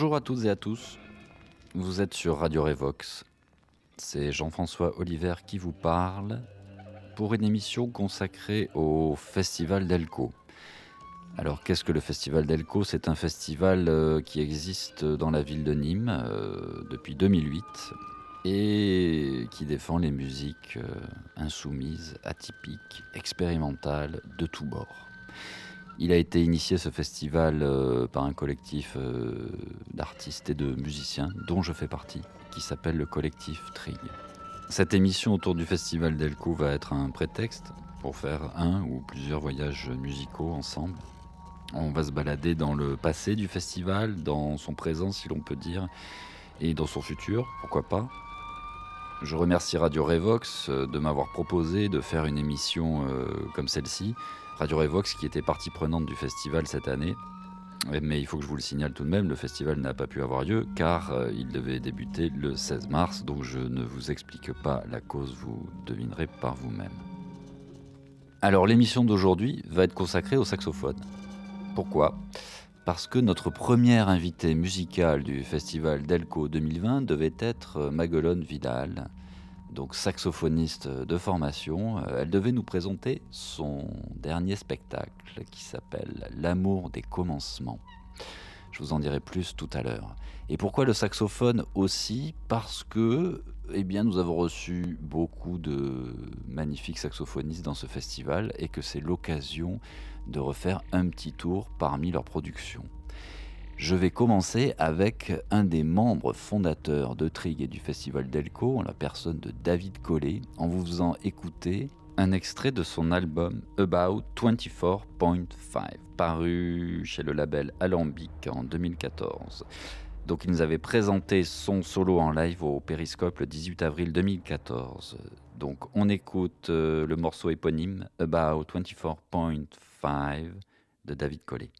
Bonjour à toutes et à tous. Vous êtes sur Radio Revox. C'est Jean-François Oliver qui vous parle pour une émission consacrée au Festival d'Elco. Alors qu'est-ce que le Festival d'Elco C'est un festival euh, qui existe dans la ville de Nîmes euh, depuis 2008 et qui défend les musiques euh, insoumises, atypiques, expérimentales de tous bords. Il a été initié ce festival euh, par un collectif euh, d'artistes et de musiciens dont je fais partie, qui s'appelle le collectif Trig. Cette émission autour du festival d'Elco va être un prétexte pour faire un ou plusieurs voyages musicaux ensemble. On va se balader dans le passé du festival, dans son présent si l'on peut dire, et dans son futur, pourquoi pas. Je remercie Radio Revox euh, de m'avoir proposé de faire une émission comme celle-ci Radio Revox qui était partie prenante du festival cette année. Mais il faut que je vous le signale tout de même, le festival n'a pas pu avoir lieu car euh, il devait débuter le 16 mars, donc je ne vous explique pas la cause, vous devinerez par vous-même. Alors l'émission d'aujourd'hui va être consacrée au saxophone. Pourquoi? Parce que notre première invitée musicale du festival Delco 2020 devait être euh, Maguelone Vidal, donc saxophoniste de formation, euh, elle devait nous présenter son dernier spectacle qui s'appelle L'amour des commencements. Je vous en dirai plus tout à l'heure. Et pourquoi le saxophone aussi? Parce que eh bien, nous avons reçu beaucoup de magnifiques saxophonistes dans ce festival et que c'est l'occasion de refaire un petit tour parmi leurs productions. Je vais commencer avec un des membres fondateurs de Trig et du Festival Delco, en la personne de David Collet, en vous faisant écouter un extrait de son album About 24.5, paru chez le label Alambic en 2014. Donc il nous avait présenté son solo en live au Périscope le 18 avril 2014. Donc on écoute euh, le morceau éponyme About 24.5 de David Collet.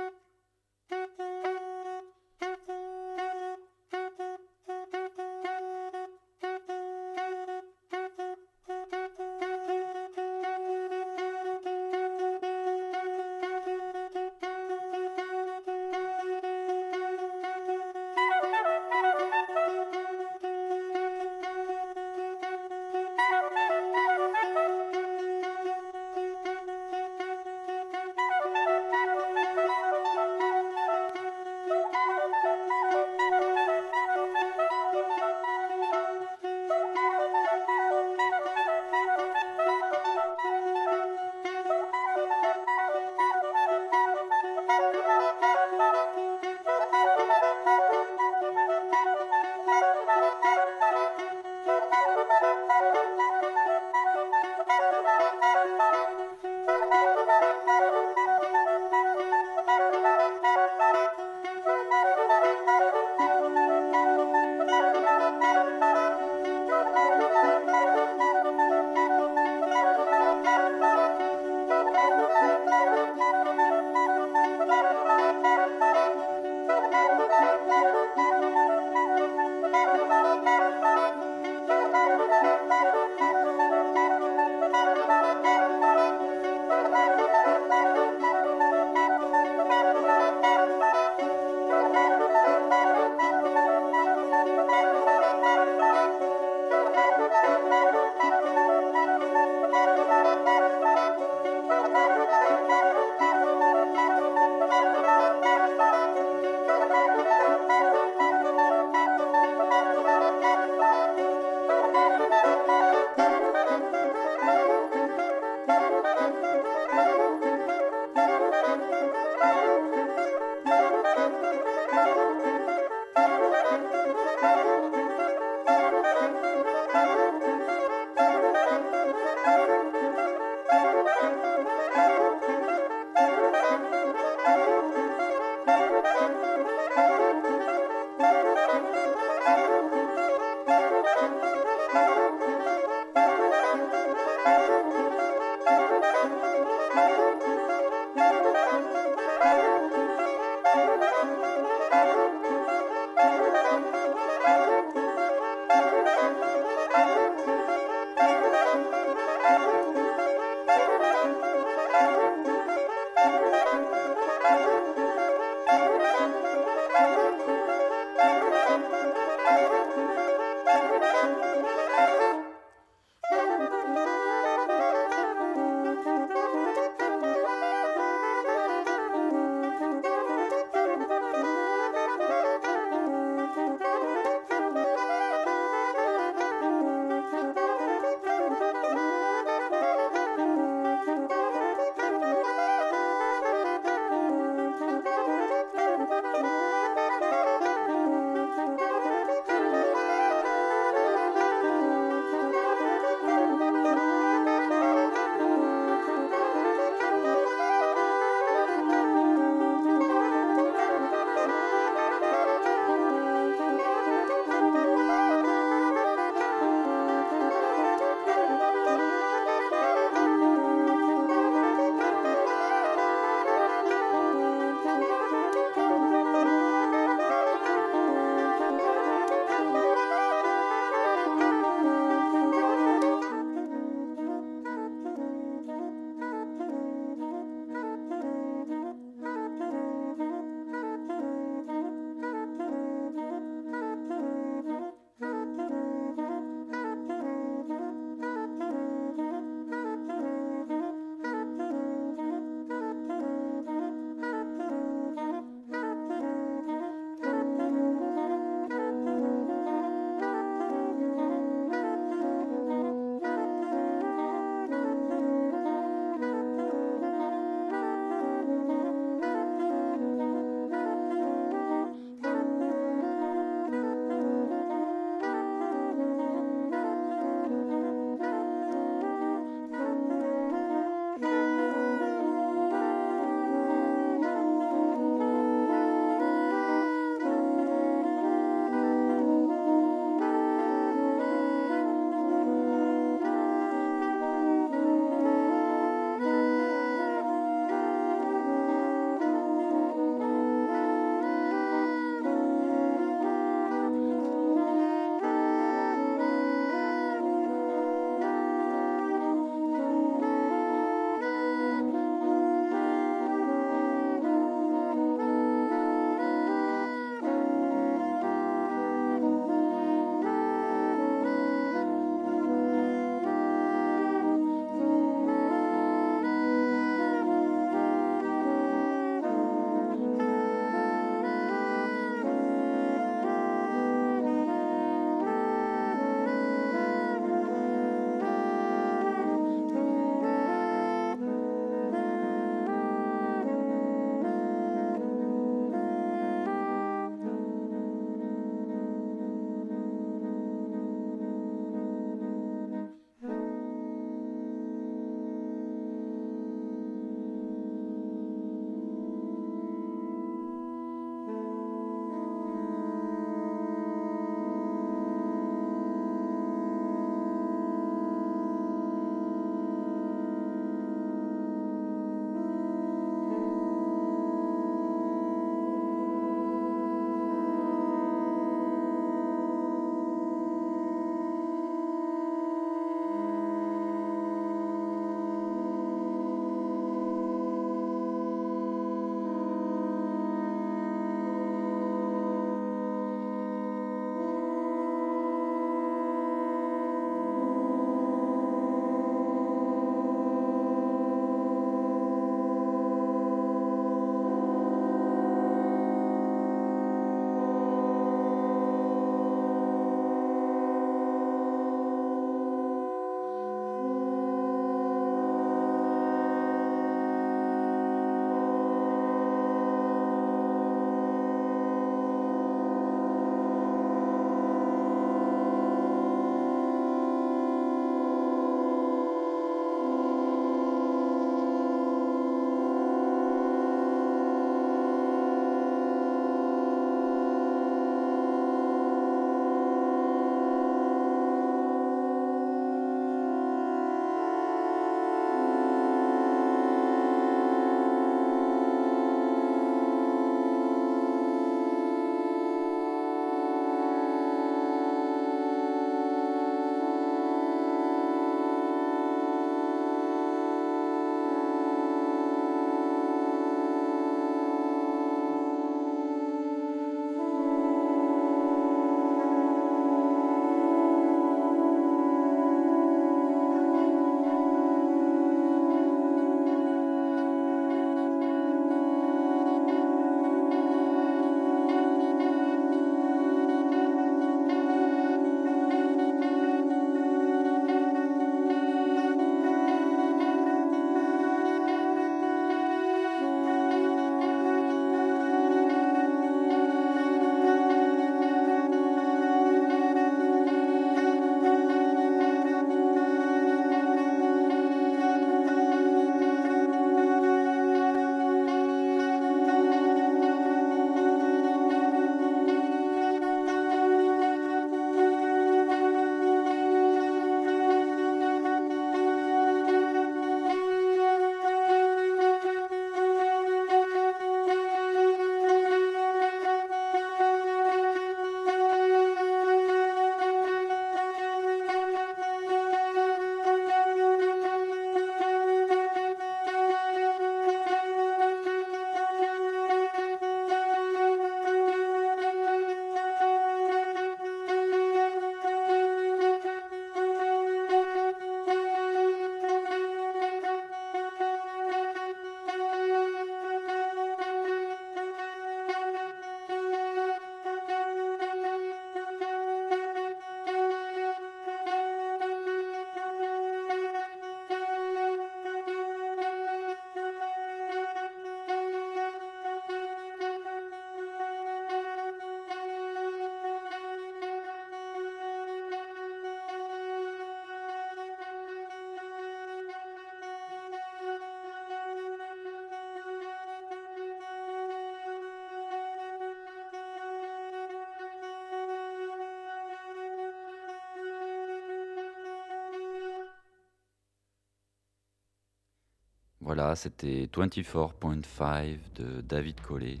Voilà, c'était 24.5 de David Collet.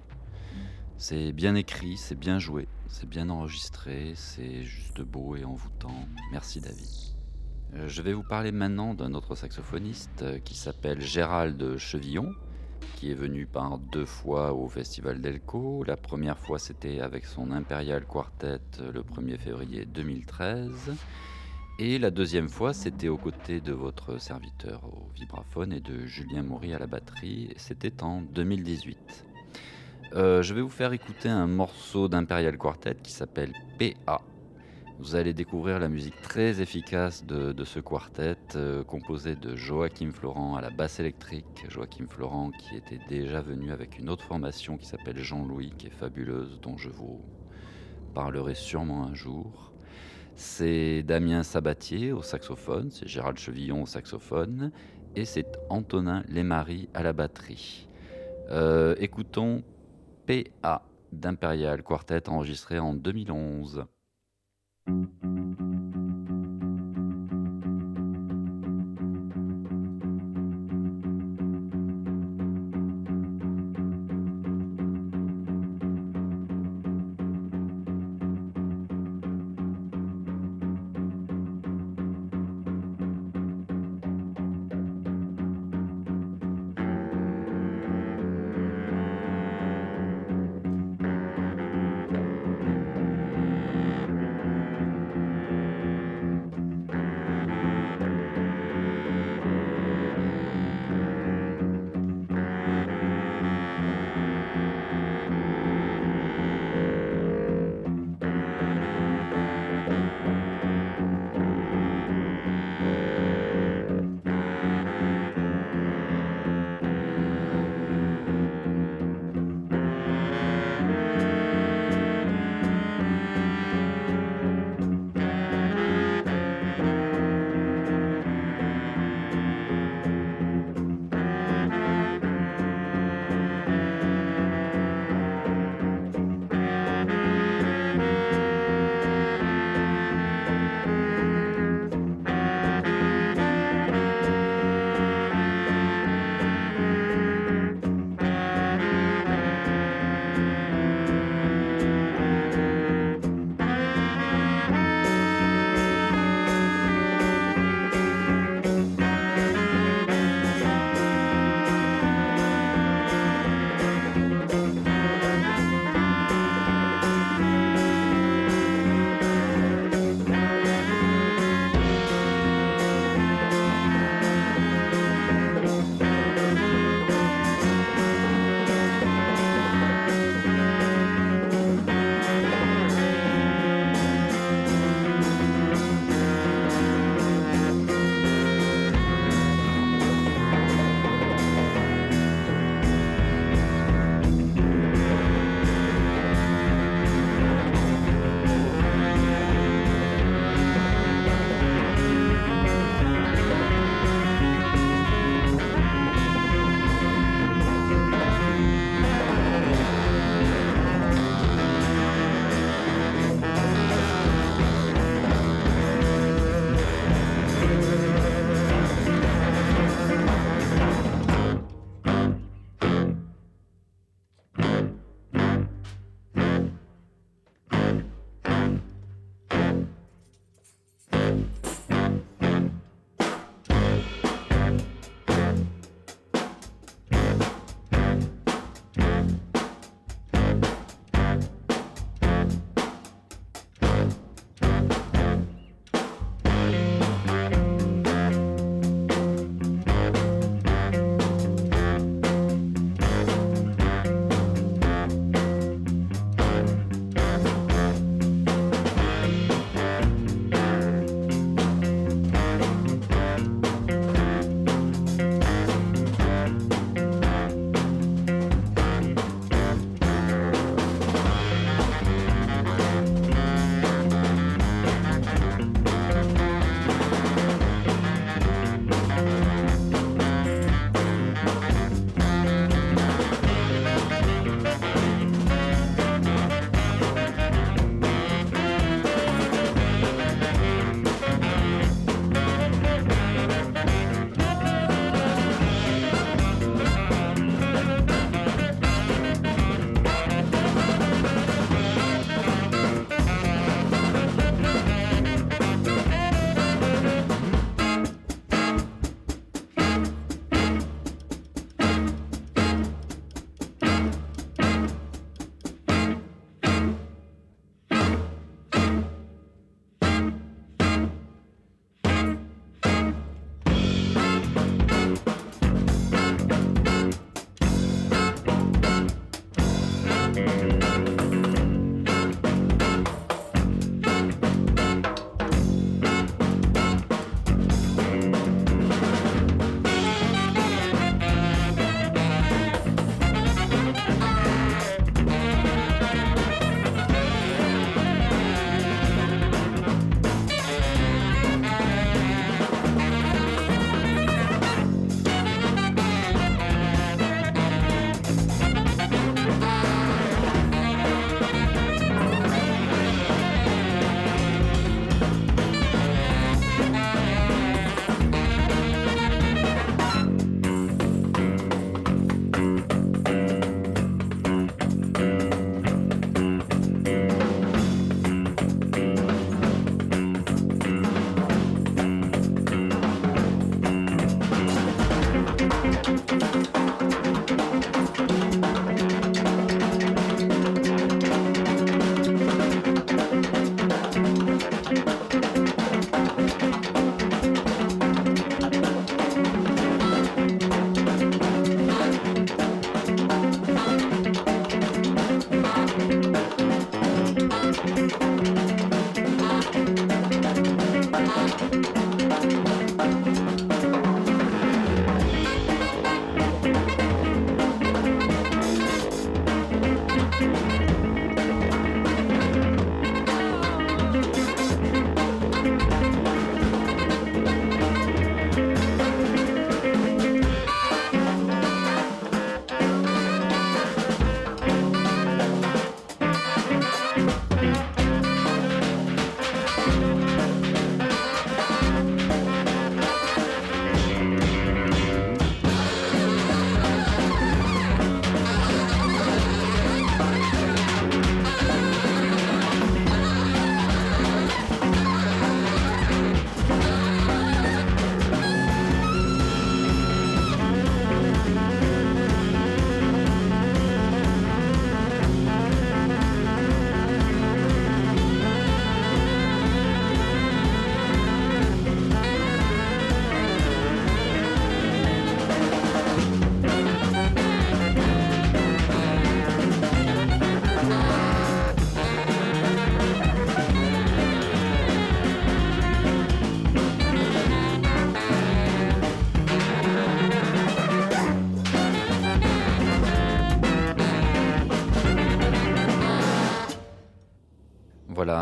C'est bien écrit, c'est bien joué, c'est bien enregistré, c'est juste beau et envoûtant. Merci David. Euh, Je vais vous parler maintenant d'un autre saxophoniste euh, qui s'appelle Gérald Chevillon, qui est venu par deux fois au Festival d'Elco. La première fois, c'était avec son Imperial Quartet euh, le 1er février 2013. Et la deuxième fois, c'était aux côtés de votre serviteur et de Julien Maury à la batterie. C'était en 2018. Euh, je vais vous faire écouter un morceau d'Imperial Quartet qui s'appelle PA. Vous allez découvrir la musique très efficace de, de ce quartet euh, composé de Joachim Florent à la basse électrique. Joachim Florent qui était déjà venu avec une autre formation qui s'appelle Jean-Louis, qui est fabuleuse, dont je vous parlerai sûrement un jour. C'est Damien Sabatier au saxophone, c'est Gérald Chevillon au saxophone et c'est Antonin Lesmarie à la batterie. Euh, écoutons PA d'Imperial Quartet enregistré en 2011.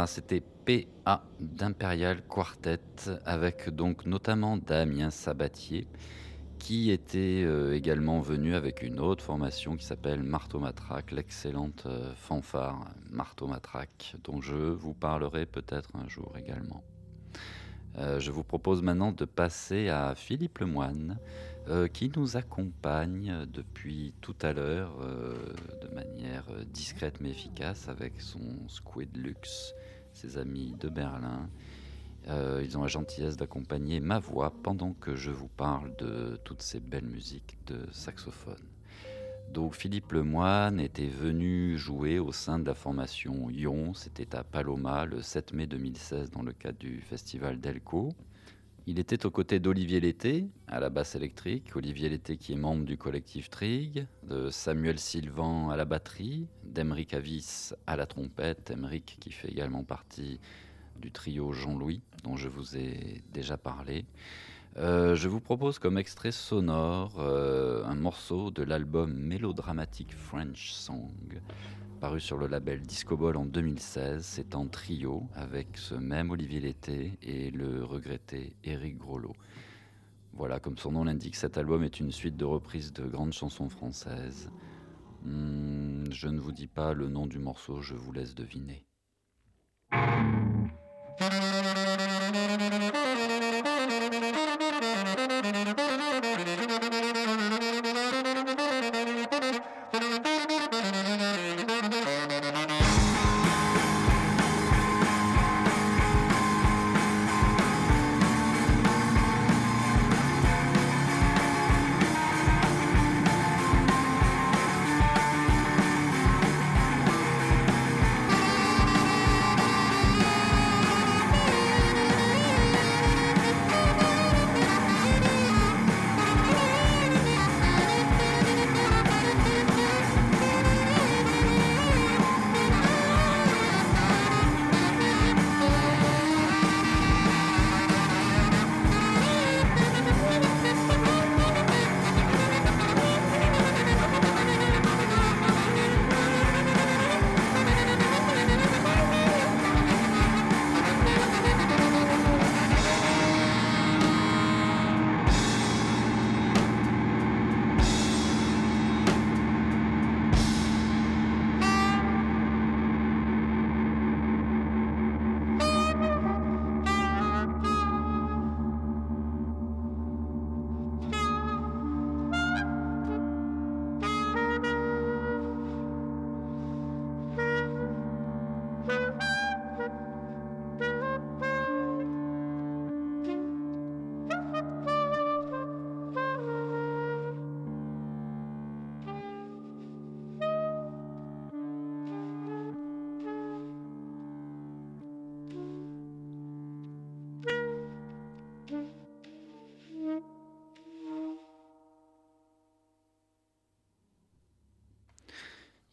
Voilà, c'était PA d'Imperial Quartet avec donc notamment Damien Sabatier qui était euh, également venu avec une autre formation qui s'appelle Marteau Matraque, l'excellente euh, fanfare Marteau Matraque dont je vous parlerai peut-être un jour également. Euh, je vous propose maintenant de passer à Philippe Lemoine qui nous accompagne depuis tout à l'heure de manière discrète mais efficace avec son Squid Lux ses amis de Berlin. Euh, ils ont la gentillesse d'accompagner ma voix pendant que je vous parle de toutes ces belles musiques de saxophone. Donc Philippe Lemoine était venu jouer au sein de la formation Ion, c'était à Paloma le 7 mai 2016 dans le cadre du festival Delco. Il était aux côtés d'Olivier Lété à la basse électrique, Olivier Lété qui est membre du collectif Trig, de Samuel Sylvain à la batterie, d'Emeric Avis à la trompette, Emeric qui fait également partie du trio Jean-Louis dont je vous ai déjà parlé. Euh, je vous propose comme extrait sonore euh, un morceau de l'album mélodramatique French Song paru sur le label Discobol en 2016. C'est en trio avec ce même Olivier Lété et le regretté Éric Grolot. Voilà, comme son nom l'indique, cet album est une suite de reprises de grandes chansons françaises. Hmm, je ne vous dis pas le nom du morceau, je vous laisse deviner.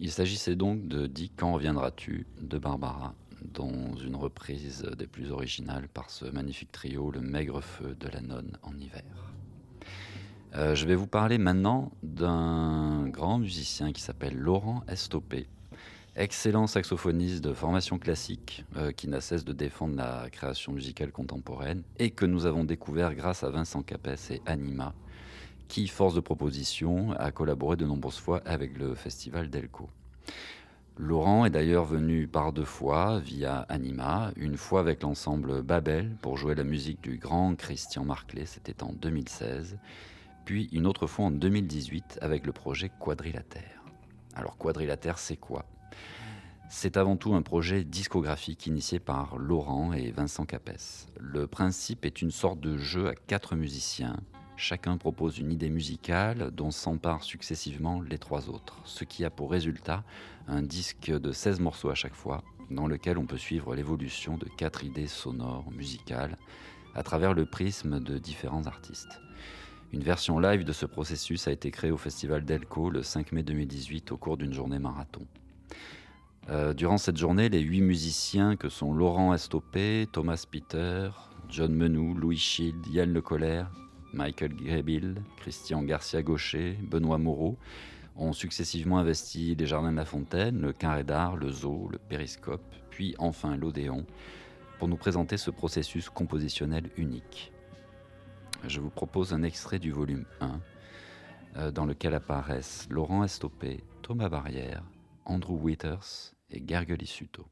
Il s'agissait donc de Dis quand reviendras-tu de Barbara, dans une reprise des plus originales par ce magnifique trio, le maigre feu de la nonne en hiver. Euh, je vais vous parler maintenant d'un grand musicien qui s'appelle Laurent Estopé, excellent saxophoniste de formation classique euh, qui n'a cesse de défendre la création musicale contemporaine et que nous avons découvert grâce à Vincent Capès et Anima, qui, force de proposition, a collaboré de nombreuses fois avec le festival Delco. Laurent est d'ailleurs venu par deux fois via Anima, une fois avec l'ensemble Babel pour jouer la musique du grand Christian Marclay, c'était en 2016, puis une autre fois en 2018 avec le projet Quadrilatère. Alors Quadrilatère, c'est quoi? C'est avant tout un projet discographique initié par Laurent et Vincent Capès. Le principe est une sorte de jeu à quatre musiciens Chacun propose une idée musicale dont s'emparent successivement les trois autres, ce qui a pour résultat un disque de 16 morceaux à chaque fois, dans lequel on peut suivre l'évolution de quatre idées sonores, musicales, à travers le prisme de différents artistes. Une version live de ce processus a été créée au Festival Delco le 5 mai 2018 au cours d'une journée marathon. Euh, durant cette journée, les huit musiciens que sont Laurent Estopé, Thomas Peter, John Menou, Louis Schild, Yann Le Colère, Michael Grebil, Christian Garcia-Gaucher, Benoît Moreau ont successivement investi les Jardins de la Fontaine, le Carré d'Art, le Zoo, le Périscope, puis enfin l'Odéon, pour nous présenter ce processus compositionnel unique. Je vous propose un extrait du volume 1, euh, dans lequel apparaissent Laurent Estopé, Thomas Barrière, Andrew Withers et Gergely Suto.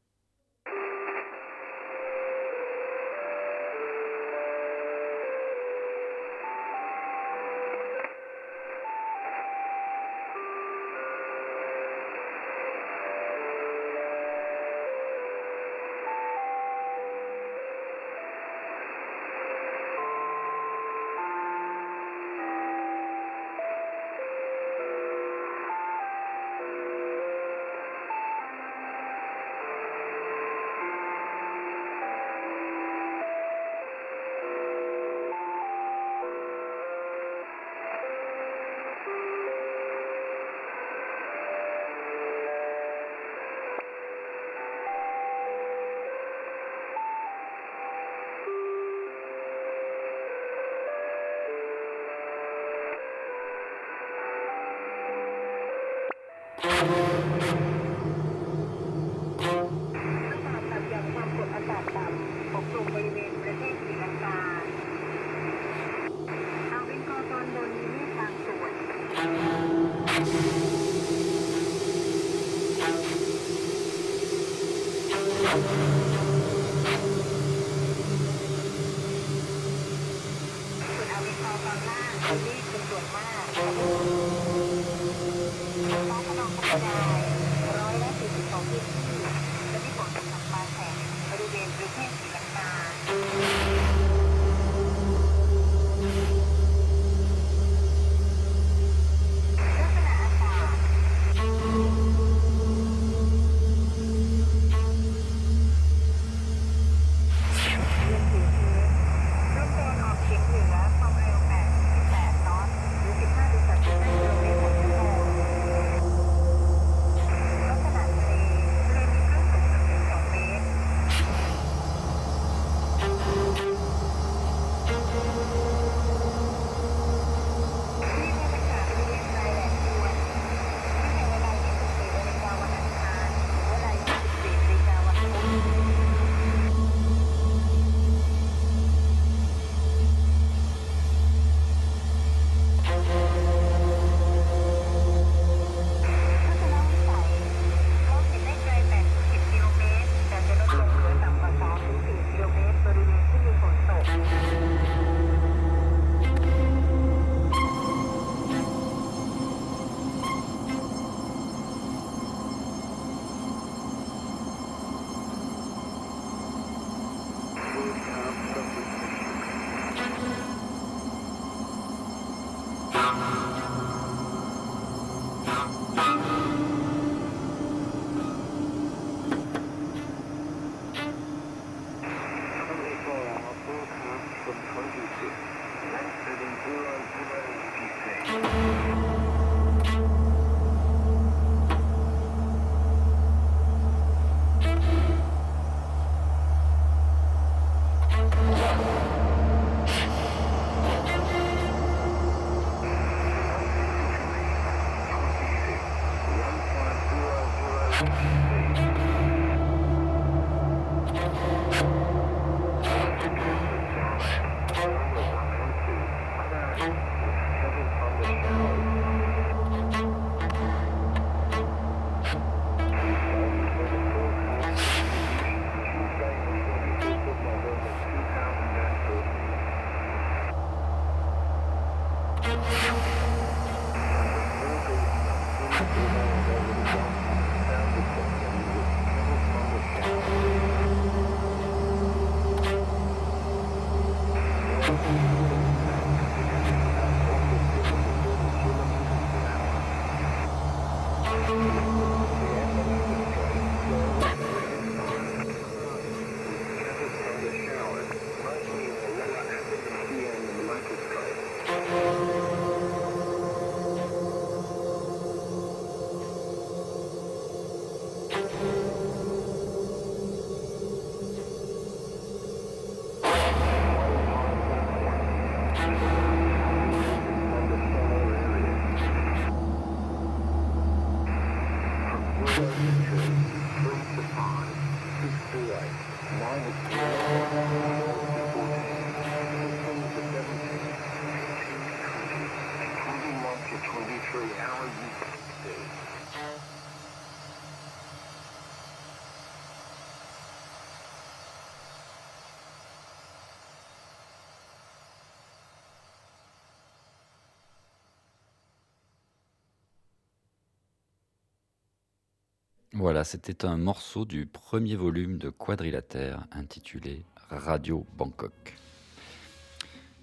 Voilà, c'était un morceau du premier volume de Quadrilatère intitulé Radio Bangkok.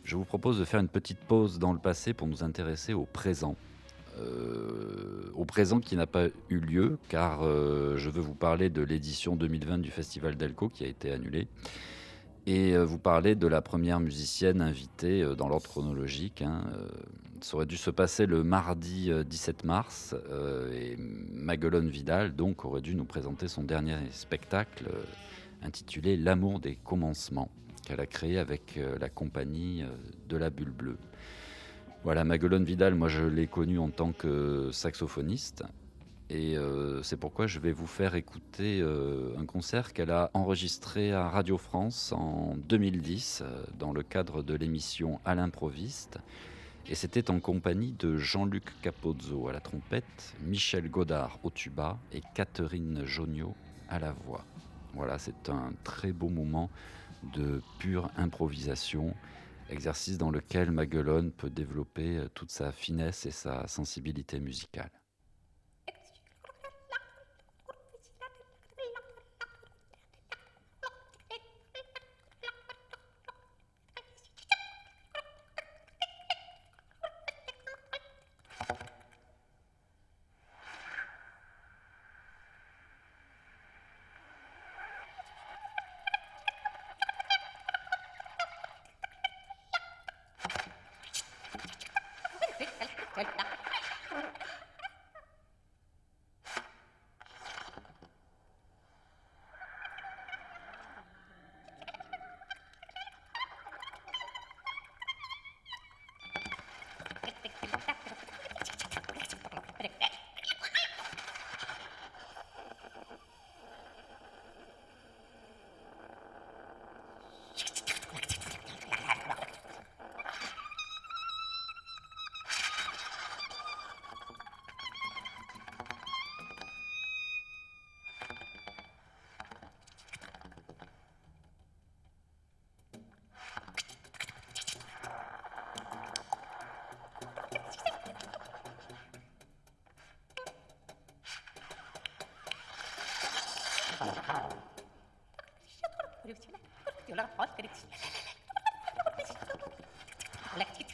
Je vous propose de faire une petite pause dans le passé pour nous intéresser au présent. Euh, au présent qui n'a pas eu lieu car euh, je veux vous parler de l'édition 2020 du Festival d'Elco qui a été annulée et euh, vous parler de la première musicienne invitée dans l'ordre chronologique. Hein, ça aurait dû se passer le mardi 17 mars et Maguelone Vidal donc aurait dû nous présenter son dernier spectacle intitulé L'amour des commencements qu'elle a créé avec la compagnie de la Bulle Bleue. Voilà, Maguelone Vidal, moi je l'ai connue en tant que saxophoniste. Et euh, c'est pourquoi je vais vous faire écouter euh, un concert qu'elle a enregistré à Radio France en 2010 euh, dans le cadre de l'émission À l'improviste. Et c'était en compagnie de Jean-Luc Capozzo à la trompette, Michel Godard au tuba et Catherine Joniot à la voix. Voilà, c'est un très beau moment de pure improvisation exercice dans lequel Maguelone peut développer toute sa finesse et sa sensibilité musicale. Läksid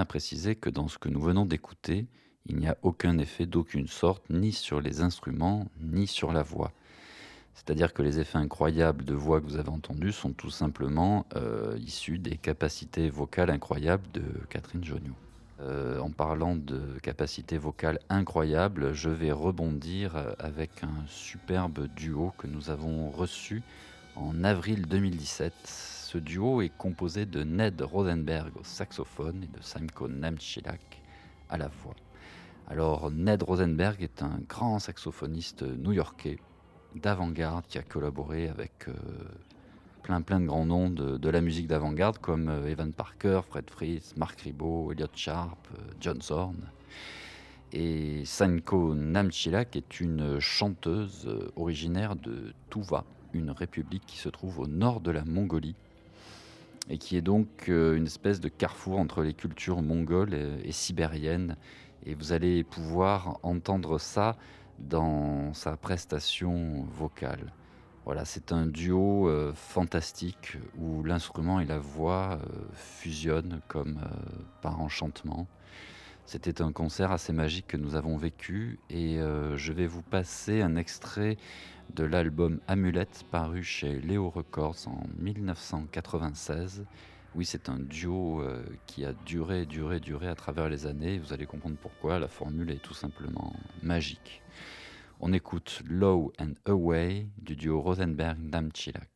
à préciser que dans ce que nous venons d'écouter, il n'y a aucun effet d'aucune sorte, ni sur les instruments, ni sur la voix. C'est-à-dire que les effets incroyables de voix que vous avez entendus sont tout simplement euh, issus des capacités vocales incroyables de Catherine Joniou. Euh, en parlant de capacités vocales incroyables, je vais rebondir avec un superbe duo que nous avons reçu en avril 2017. Ce duo est composé de Ned Rosenberg au saxophone et de Samko Namchilak à la voix. Alors Ned Rosenberg est un grand saxophoniste new-yorkais d'avant-garde qui a collaboré avec euh, plein plein de grands noms de, la musique d'avant-garde comme euh, Evan Parker, Fred Fritz, Mark Ribot, Elliot Sharp, euh, John Zorn. Et Sanko Namchilak est une chanteuse originaire de Tuva, une république qui se trouve au nord de la Mongolie et qui est donc euh, une espèce de carrefour entre les cultures mongoles et, et sibériennes. Et vous allez pouvoir entendre ça dans sa prestation vocale. Voilà, c'est un duo euh, fantastique où l'instrument et la voix euh, fusionnent comme par enchantement. C'était un concert assez magique que nous avons vécu et je vais vous passer un extrait de l'album Amulette paru chez Léo Records en 1996. Oui, c'est un duo euh, qui a duré, duré, duré à travers les années. Vous allez comprendre pourquoi. La formule est tout simplement magique. On écoute Low and Away du duo Rosenberg-Namchilak.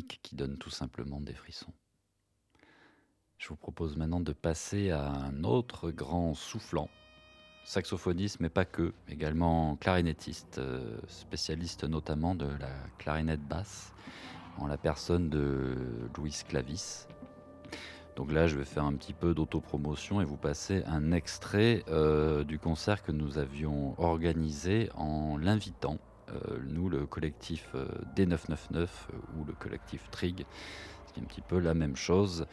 Qui donne tout simplement des frissons. Je vous propose maintenant de passer à un autre grand soufflant, saxophoniste, mais pas que, également clarinettiste, euh, spécialiste notamment de la clarinette basse, en la personne de Louis Clavis. Donc là, je vais faire un petit peu d'autopromotion et vous passer un extrait euh, du concert que nous avions organisé en l'invitant, nous, le collectif D999 ou le collectif Trig, c'est un petit peu la même chose.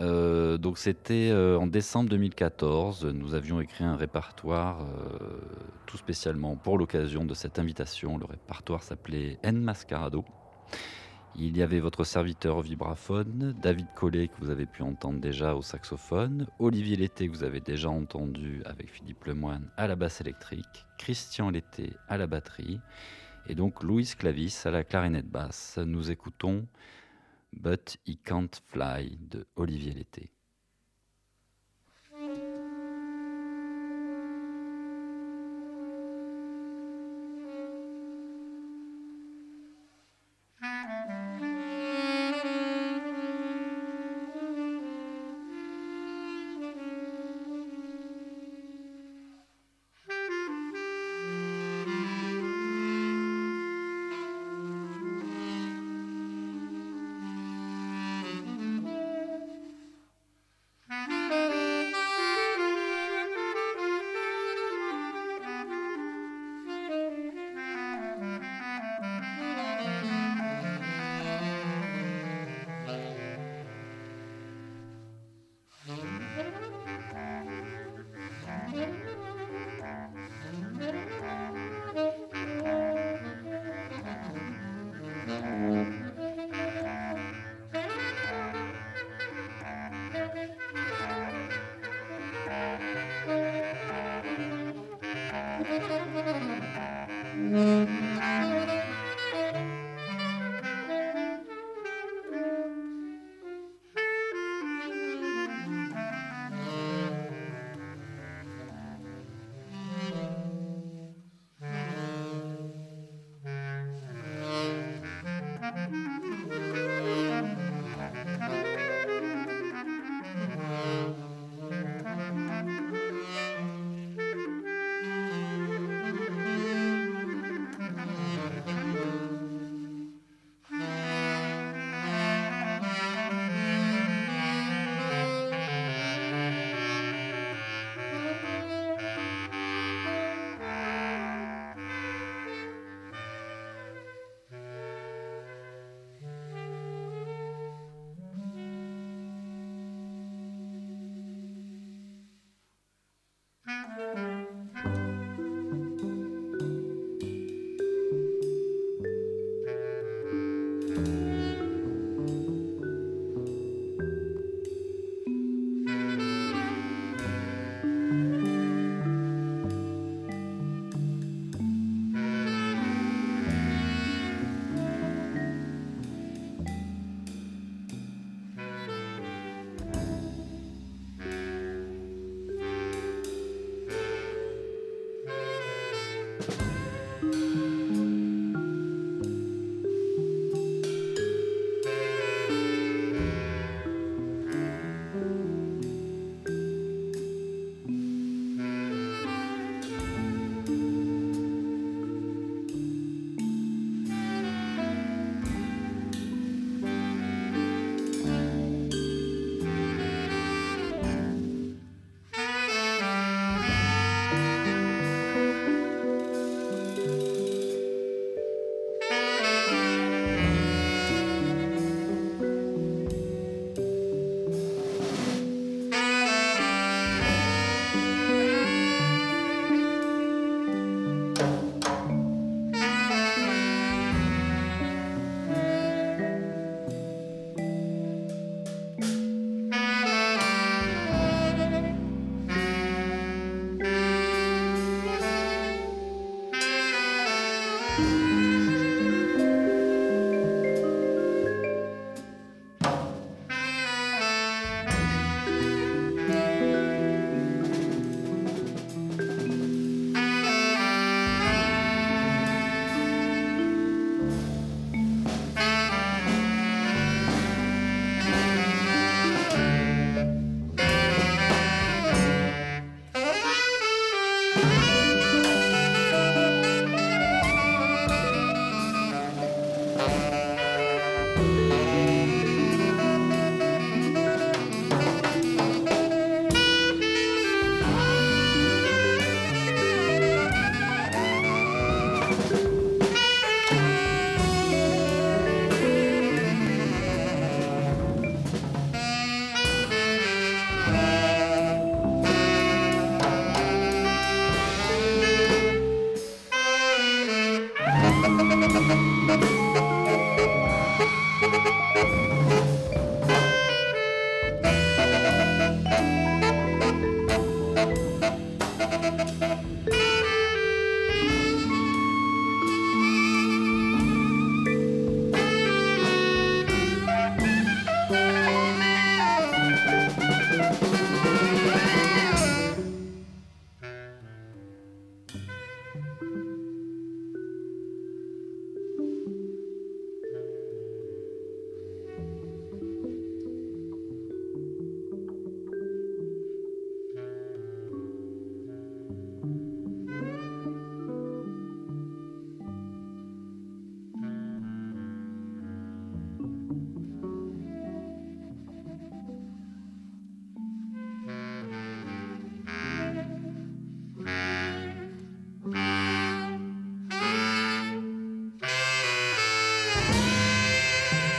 Euh, donc c'était euh, en décembre 2014. Nous avions écrit un répertoire euh, tout spécialement pour l'occasion de cette invitation. Le répertoire s'appelait En Mascarado. Il y avait votre serviteur au vibraphone, David Collet que vous avez pu entendre déjà au saxophone, Olivier Lété que vous avez déjà entendu avec Philippe Lemoine à la basse électrique, Christian Lété à la batterie et donc Louis Clavis à la clarinette basse. Nous écoutons But He Can't Fly de Olivier Lété.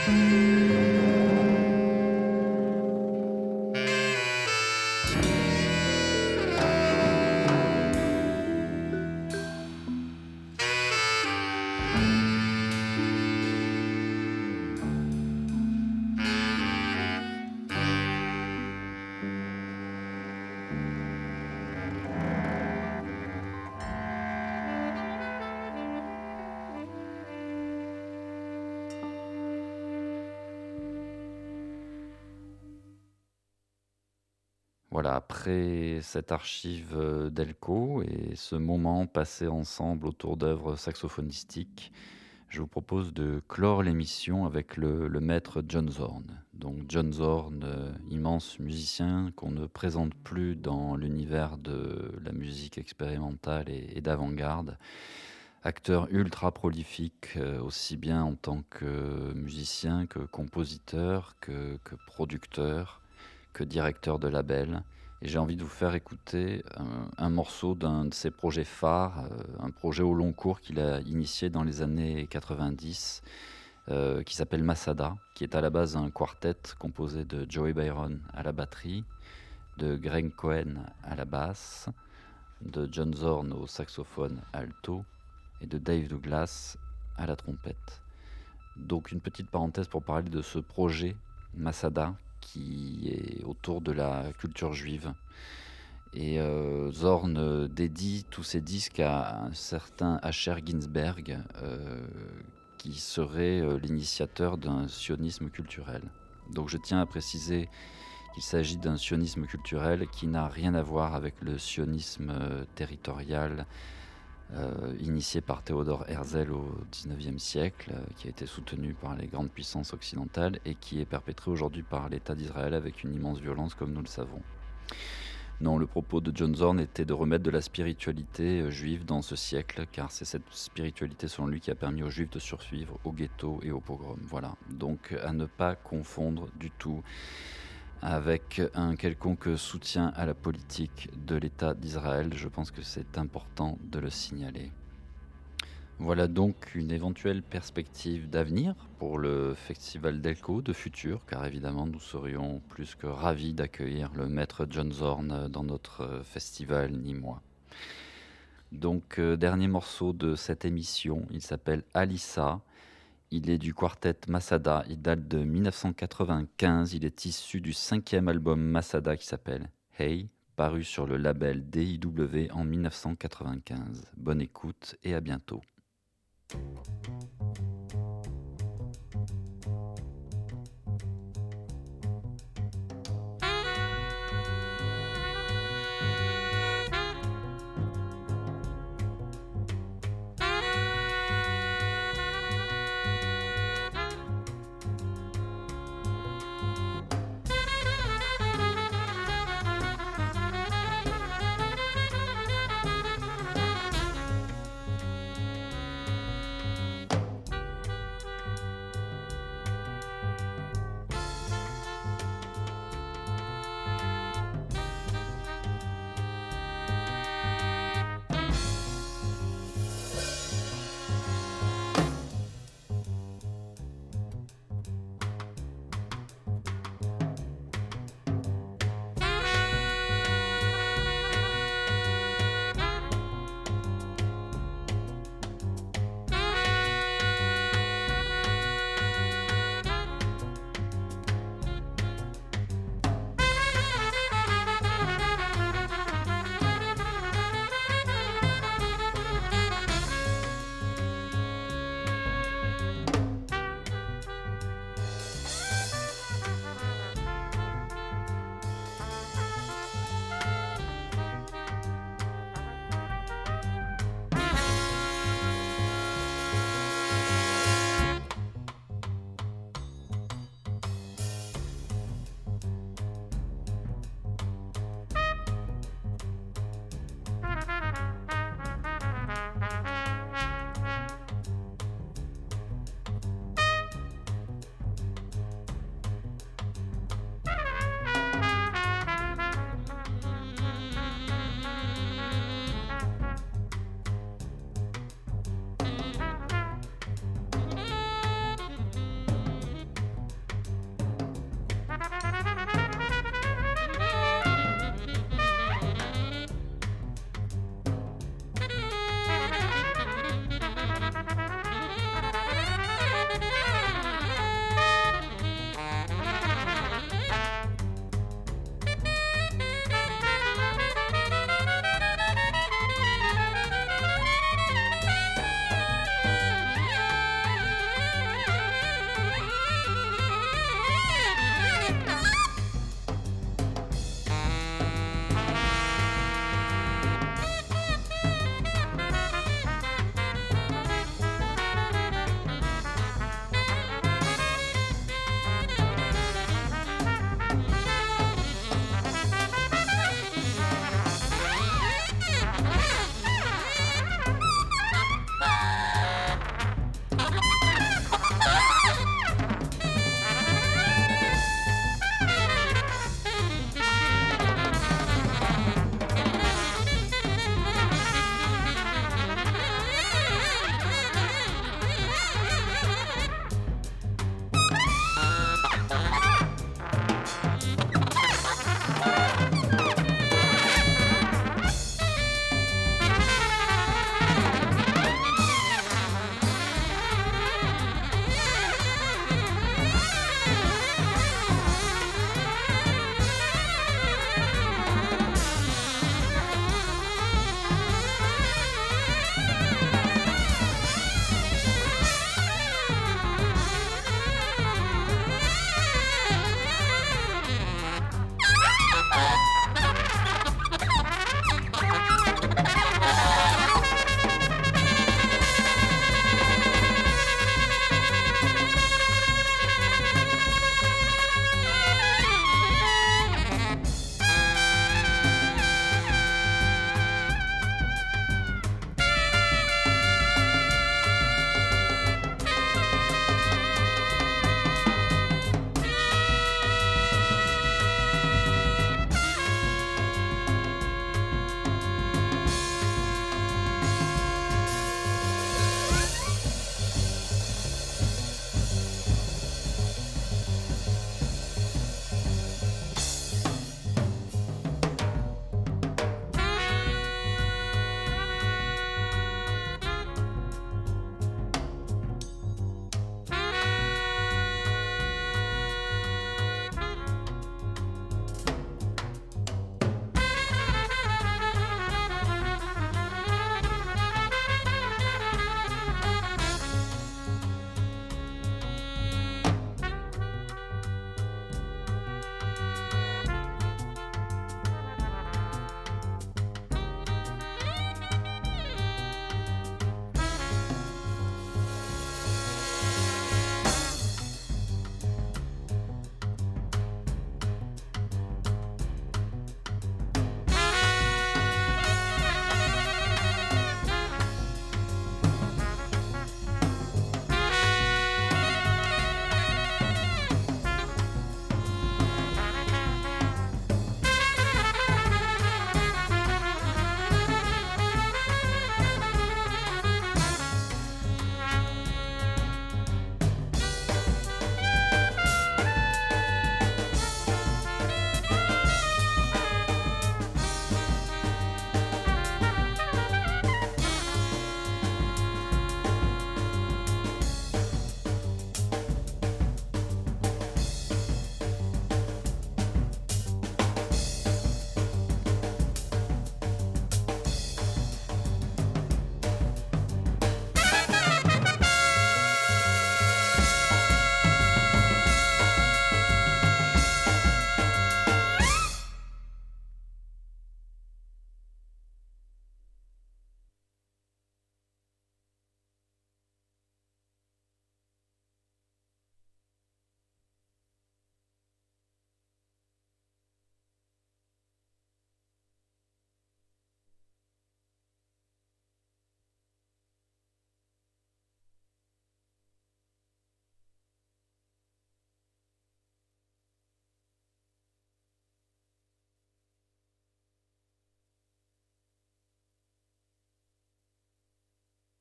Voilà, après cette archive euh, d'Elko et ce moment passé ensemble autour d'œuvres saxophonistiques, je vous propose de clore l'émission avec le, maître John Zorn. Donc John Zorn, euh, immense musicien qu'on ne présente plus dans l'univers de la musique expérimentale et, d'avant-garde. Acteur ultra prolifique, euh, aussi bien en tant que musicien que compositeur, que producteur que directeur de label. J'ai envie de vous faire écouter un, un morceau d'un de ses projets phares, euh, un projet au long cours qu'il a initié dans les années 90, euh, qui s'appelle Masada, qui est à la base un quartet composé de Joey Byron à la batterie, de Greg Cohen à la basse, de John Zorn au saxophone alto et de Dave Douglas à la trompette. Donc une petite parenthèse pour parler de ce projet Masada qui est autour de la culture juive. Et euh, Zorn dédie tous ses disques à un certain Asher Ginsberg, euh, qui serait euh, l'initiateur d'un sionisme culturel. Donc je tiens à préciser qu'il s'agit d'un sionisme culturel qui n'a rien à voir avec le sionisme euh, territorial euh, initié par Théodore Herzl au XIXe siècle, euh, qui a été soutenu par les grandes puissances occidentales et qui est perpétré aujourd'hui par l'État d'Israël avec une immense violence, comme nous le savons. Non, le propos de John Zorn était de remettre de la spiritualité euh, juive dans ce siècle, car c'est cette spiritualité, selon lui, qui a permis aux juifs de survivre au ghetto et au pogrom. Voilà. Donc, à ne pas confondre du tout avec un quelconque soutien à la politique de l'État d'Israël. Je pense que c'est important de le signaler. Voilà donc une éventuelle perspective d'avenir pour le Festival d'Elko de futur, car évidemment nous serions plus que ravis d'accueillir le maître John Zorn dans notre festival nîmois. Donc euh, dernier morceau de cette émission, il s'appelle Alissa. Il est du quartet Masada, il date de 1995, il est issu du cinquième album Masada qui s'appelle Hey, paru sur le label DIW en 1995. Bonne écoute et à bientôt.